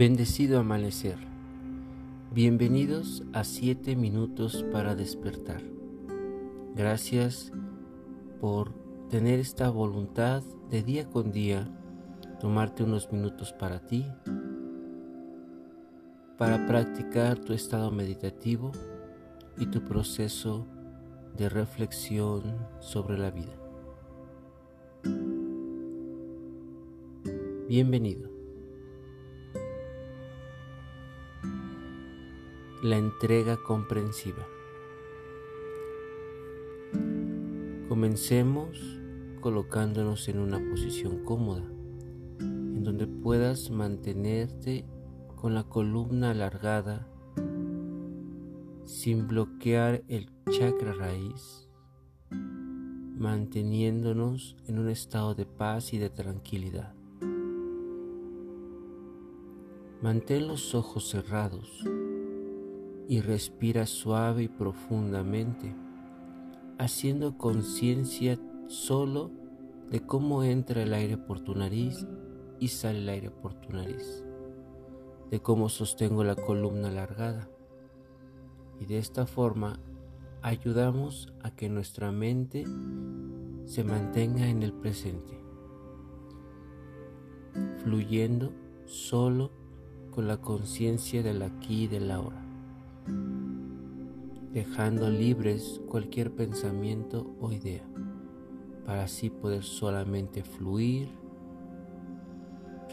Bendecido amanecer. Bienvenidos a 7 minutos para despertar. Gracias por tener esta voluntad de día con día, tomarte unos minutos para ti, para practicar tu estado meditativo y tu proceso de reflexión sobre la vida. Bienvenido. La entrega comprensiva. Comencemos colocándonos en una posición cómoda, en donde puedas mantenerte con la columna alargada sin bloquear el chakra raíz, manteniéndonos en un estado de paz y de tranquilidad. Mantén los ojos cerrados y respira suave y profundamente, haciendo conciencia solo de cómo entra el aire por tu nariz y sale el aire por tu nariz, de cómo sostengo la columna alargada. Y de esta forma ayudamos a que nuestra mente se mantenga en el presente, fluyendo solo con la conciencia del aquí y del ahora, dejando libres cualquier pensamiento o idea, para así poder solamente fluir,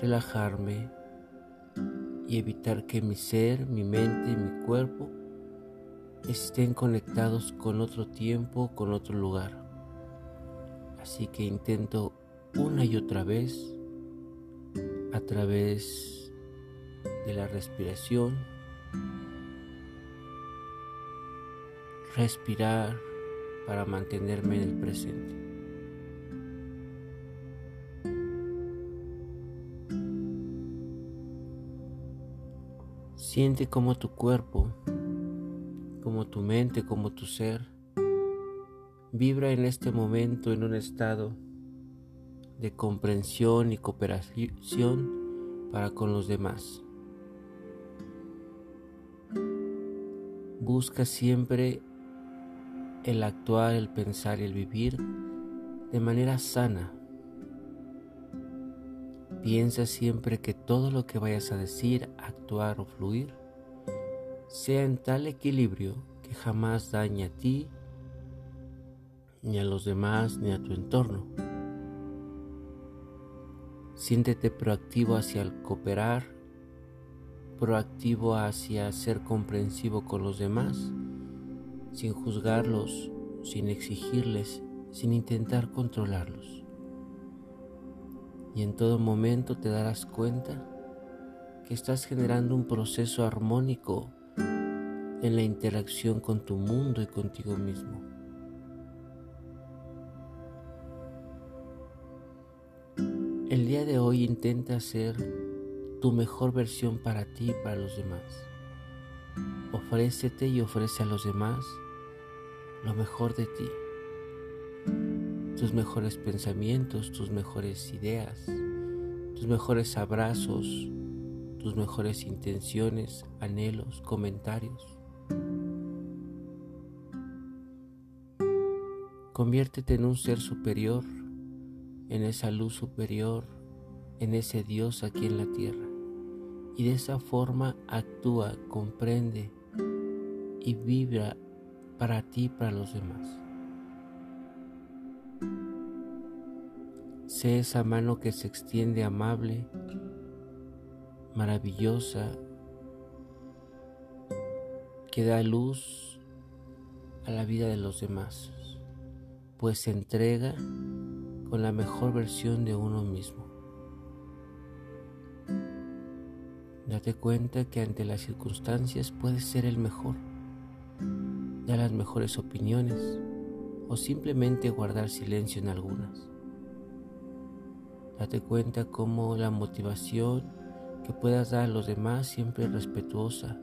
relajarme y evitar que mi ser, mi mente y mi cuerpo estén conectados con otro tiempo, con otro lugar. Así que intento una y otra vez a través de la respiración, respirar para mantenerme en el presente. Siente como tu cuerpo, como tu mente, como tu ser, vibra en este momento en un estado de comprensión y cooperación para con los demás. Busca siempre el actuar, el pensar y el vivir de manera sana. Piensa siempre que todo lo que vayas a decir, actuar o fluir sea en tal equilibrio que jamás dañe a ti, ni a los demás, ni a tu entorno. Siéntete proactivo hacia el cooperar proactivo hacia ser comprensivo con los demás, sin juzgarlos, sin exigirles, sin intentar controlarlos. Y en todo momento te darás cuenta que estás generando un proceso armónico en la interacción con tu mundo y contigo mismo. El día de hoy intenta ser tu mejor versión para ti y para los demás. Ofrécete y ofrece a los demás lo mejor de ti, tus mejores pensamientos, tus mejores ideas, tus mejores abrazos, tus mejores intenciones, anhelos, comentarios. Conviértete en un ser superior, en esa luz superior, en ese Dios aquí en la tierra y de esa forma actúa, comprende y vibra para ti y para los demás. Sé esa mano que se extiende amable, maravillosa, que da luz a la vida de los demás, pues se entrega con la mejor versión de uno mismo. Date cuenta que ante las circunstancias puedes ser el mejor, dar las mejores opiniones o simplemente guardar silencio en algunas. Date cuenta cómo la motivación que puedas dar a los demás siempre es respetuosa,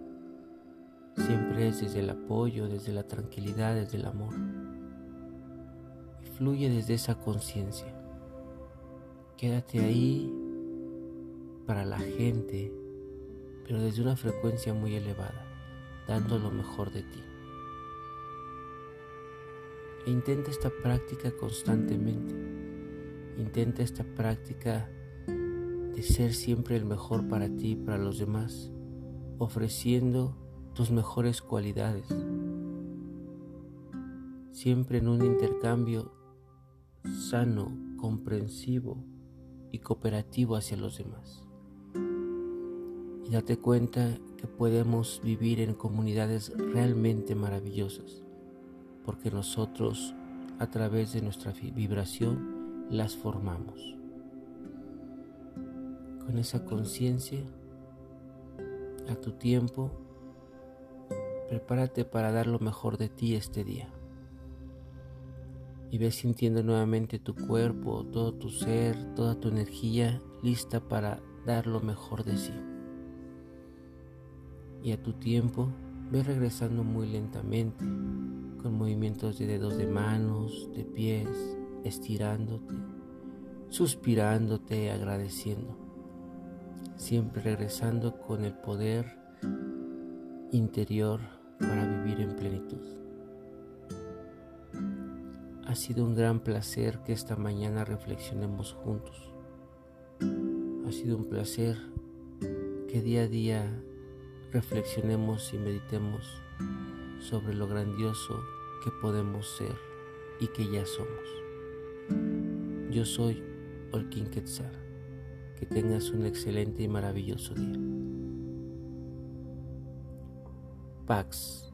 siempre es desde el apoyo, desde la tranquilidad, desde el amor. Y fluye desde esa conciencia. Quédate ahí para la gente pero desde una frecuencia muy elevada, dando lo mejor de ti. E intenta esta práctica constantemente. Intenta esta práctica de ser siempre el mejor para ti y para los demás, ofreciendo tus mejores cualidades, siempre en un intercambio sano, comprensivo y cooperativo hacia los demás. Y date cuenta que podemos vivir en comunidades realmente maravillosas, porque nosotros a través de nuestra vibración las formamos. Con esa conciencia, a tu tiempo, prepárate para dar lo mejor de ti este día y ves sintiendo nuevamente tu cuerpo, todo tu ser, toda tu energía lista para dar lo mejor de sí. Y a tu tiempo ves regresando muy lentamente, con movimientos de dedos de manos, de pies, estirándote, suspirándote, agradeciendo. Siempre regresando con el poder interior para vivir en plenitud. Ha sido un gran placer que esta mañana reflexionemos juntos. Ha sido un placer que día a día reflexionemos y meditemos sobre lo grandioso que podemos ser y que ya somos. Yo soy Olkin Quetzal. Que tengas un excelente y maravilloso día. Pax.